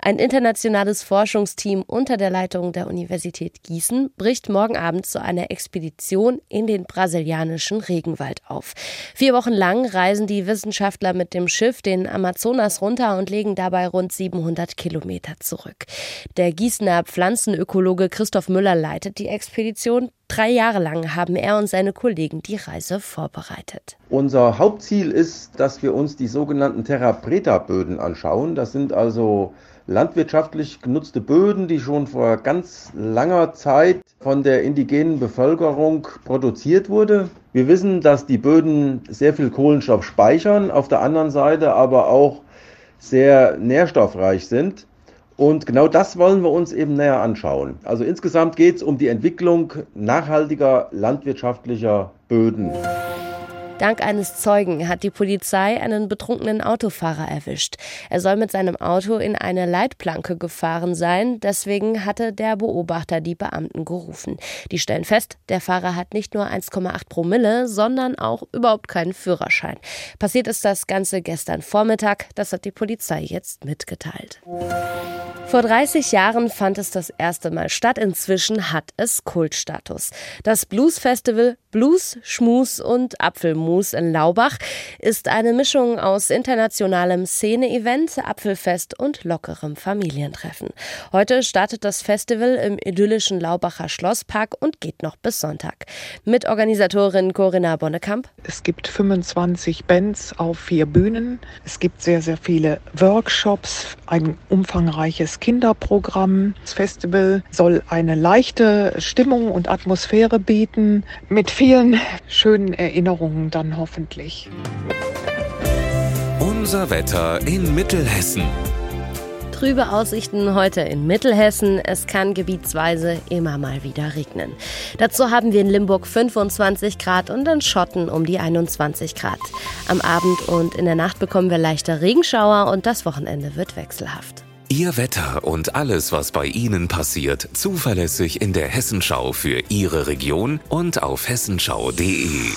Ein internationales Forschungsteam unter der Leitung der Universität Gießen bricht morgen Abend zu einer Expedition in den brasilianischen Regenwald auf. Vier Wochen lang reisen die Wissenschaftler mit dem Schiff den Amazonas runter und legen dabei rund 700 Kilometer zurück. Der Gießener Pflanzenökologe Christoph Müller leitet die Expedition. Drei Jahre lang haben er und seine Kollegen die Reise vorbereitet. Unser Hauptziel ist, dass wir uns die sogenannten Terra Preta Böden anschauen. Das sind also landwirtschaftlich genutzte Böden, die schon vor ganz langer Zeit von der indigenen Bevölkerung produziert wurde. Wir wissen, dass die Böden sehr viel Kohlenstoff speichern, auf der anderen Seite aber auch sehr nährstoffreich sind. Und genau das wollen wir uns eben näher anschauen. Also insgesamt geht es um die Entwicklung nachhaltiger landwirtschaftlicher Böden. Dank eines Zeugen hat die Polizei einen betrunkenen Autofahrer erwischt. Er soll mit seinem Auto in eine Leitplanke gefahren sein. Deswegen hatte der Beobachter die Beamten gerufen. Die stellen fest, der Fahrer hat nicht nur 1,8 Promille, sondern auch überhaupt keinen Führerschein. Passiert ist das Ganze gestern Vormittag. Das hat die Polizei jetzt mitgeteilt. Vor 30 Jahren fand es das erste Mal statt. Inzwischen hat es Kultstatus. Das Blues Festival Blues, Schmus und Apfelmus in Laubach ist eine Mischung aus internationalem Szene-Event, Apfelfest und lockerem Familientreffen. Heute startet das Festival im idyllischen Laubacher Schlosspark und geht noch bis Sonntag. Mit Organisatorin Corinna Bonnekamp. Es gibt 25 Bands auf vier Bühnen. Es gibt sehr, sehr viele Workshops, ein umfangreiches Kinderprogramm. Das Festival soll eine leichte Stimmung und Atmosphäre bieten mit vielen schönen Erinnerungen dann hoffentlich. Unser Wetter in Mittelhessen. Trübe Aussichten heute in Mittelhessen. Es kann gebietsweise immer mal wieder regnen. Dazu haben wir in Limburg 25 Grad und in Schotten um die 21 Grad. Am Abend und in der Nacht bekommen wir leichte Regenschauer und das Wochenende wird wechselhaft. Ihr Wetter und alles, was bei Ihnen passiert, zuverlässig in der Hessenschau für Ihre Region und auf hessenschau.de.